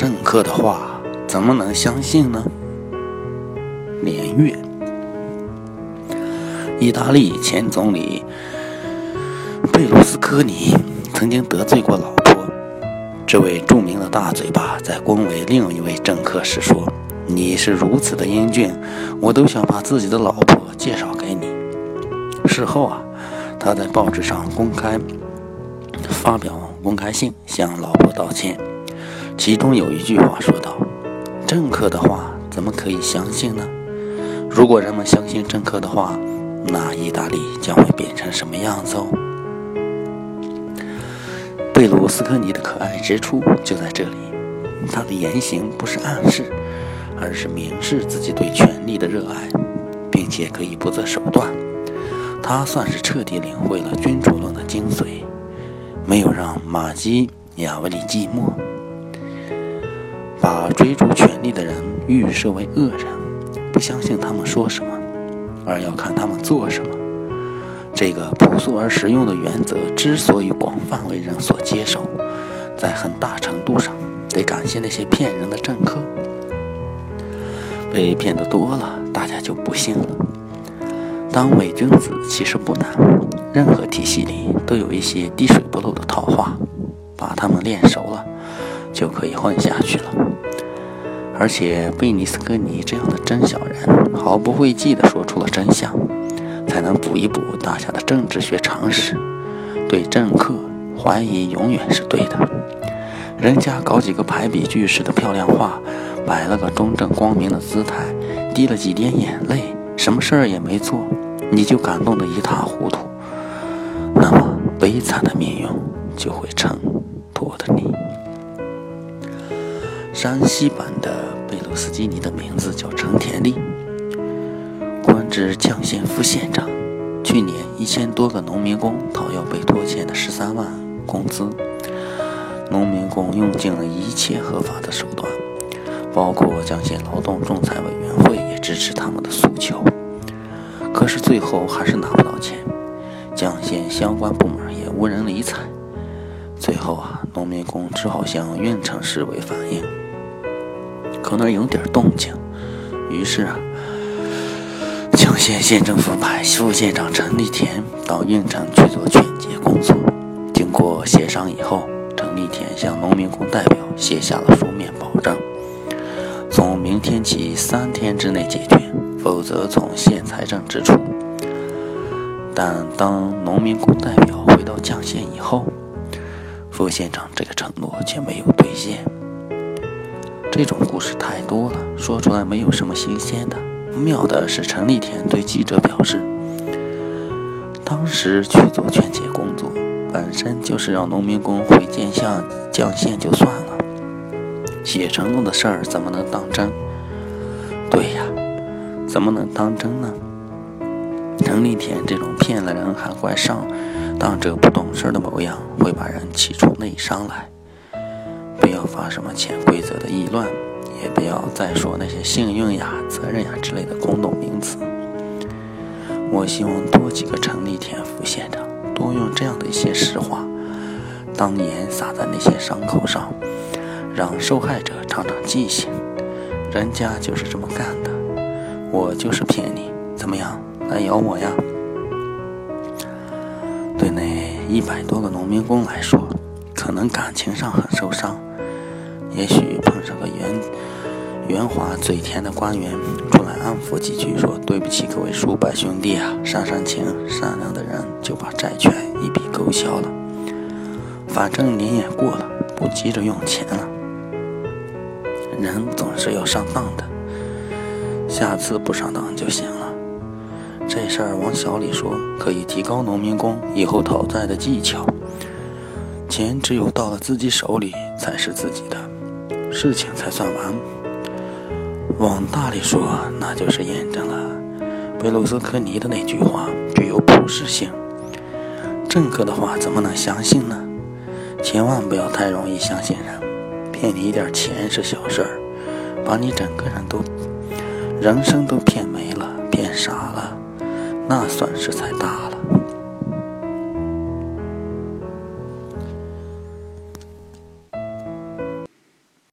政客的话怎么能相信呢？连月，意大利前总理贝卢斯科尼曾经得罪过老婆。这位著名的大嘴巴在恭维另一位政客时说：“你是如此的英俊，我都想把自己的老婆介绍给你。”事后啊，他在报纸上公开发表公开信向老婆道歉，其中有一句话说道：“政客的话怎么可以相信呢？如果人们相信政客的话，那意大利将会变成什么样子哦？”贝鲁斯科尼的可爱之处就在这里，他的言行不是暗示，而是明示自己对权力的热爱，并且可以不择手段。他算是彻底领会了君主论的精髓，没有让马基雅维里寂寞，把追逐权力的人预设为恶人，不相信他们说什么，而要看他们做什么。这个朴素而实用的原则之所以广泛为人所接受，在很大程度上得感谢那些骗人的政客。被骗的多了，大家就不信了。当伪君子其实不难，任何体系里都有一些滴水不漏的套话，把他们练熟了，就可以混下去了。而且贝尼斯科尼这样的真小人，毫不讳忌地说出了真相。才能补一补大家的政治学常识。对政客怀疑永远是对的。人家搞几个排比句式的漂亮话，摆了个中正光明的姿态，滴了几点眼泪，什么事儿也没做，你就感动得一塌糊涂。那么悲惨的命运就会成山西版的贝鲁斯基尼的名字叫陈田利。至绛县副县长，去年一千多个农民工讨要被拖欠的十三万工资，农民工用尽了一切合法的手段，包括绛县劳动仲裁委员会也支持他们的诉求，可是最后还是拿不到钱，绛县相关部门也无人理睬，最后啊，农民工只好向运城市委反映，可能有点动静，于是啊。绛县县政府派副县长陈立田到运城去做劝解工作。经过协商以后，陈立田向农民工代表写下了书面保证：从明天起三天之内解决，否则从县财政支出。但当农民工代表回到绛县以后，副县长这个承诺却没有兑现。这种故事太多了，说出来没有什么新鲜的。妙的是，陈立田对记者表示，当时去做劝解工作，本身就是让农民工回见向绛县就算了，写承诺的事儿怎么能当真？对呀，怎么能当真呢？陈立田这种骗了人还怪上当者不懂事的模样，会把人气出内伤来。不要发什么潜规则的议论。也不要再说那些幸运呀、责任呀之类的空洞名词。我希望多几个陈立田副县长多用这样的一些实话，当盐撒在那些伤口上，让受害者长长记性。人家就是这么干的，我就是骗你，怎么样？来咬我呀！对那一百多个农民工来说，可能感情上很受伤，也许碰上个圆。圆滑嘴甜的官员出来安抚几句，说：“对不起，各位叔伯兄弟啊，上上情，善良的人就把债权一笔勾销了。反正年也过了，不急着用钱了。人总是要上当的，下次不上当就行了。这事儿往小里说，可以提高农民工以后讨债的技巧。钱只有到了自己手里才是自己的，事情才算完。”往大里说，那就是验证了贝鲁斯科尼的那句话具有普适性。政客的话怎么能相信呢？千万不要太容易相信人，骗你一点钱是小事儿，把你整个人都人生都骗没了、骗傻了，那损失才大了。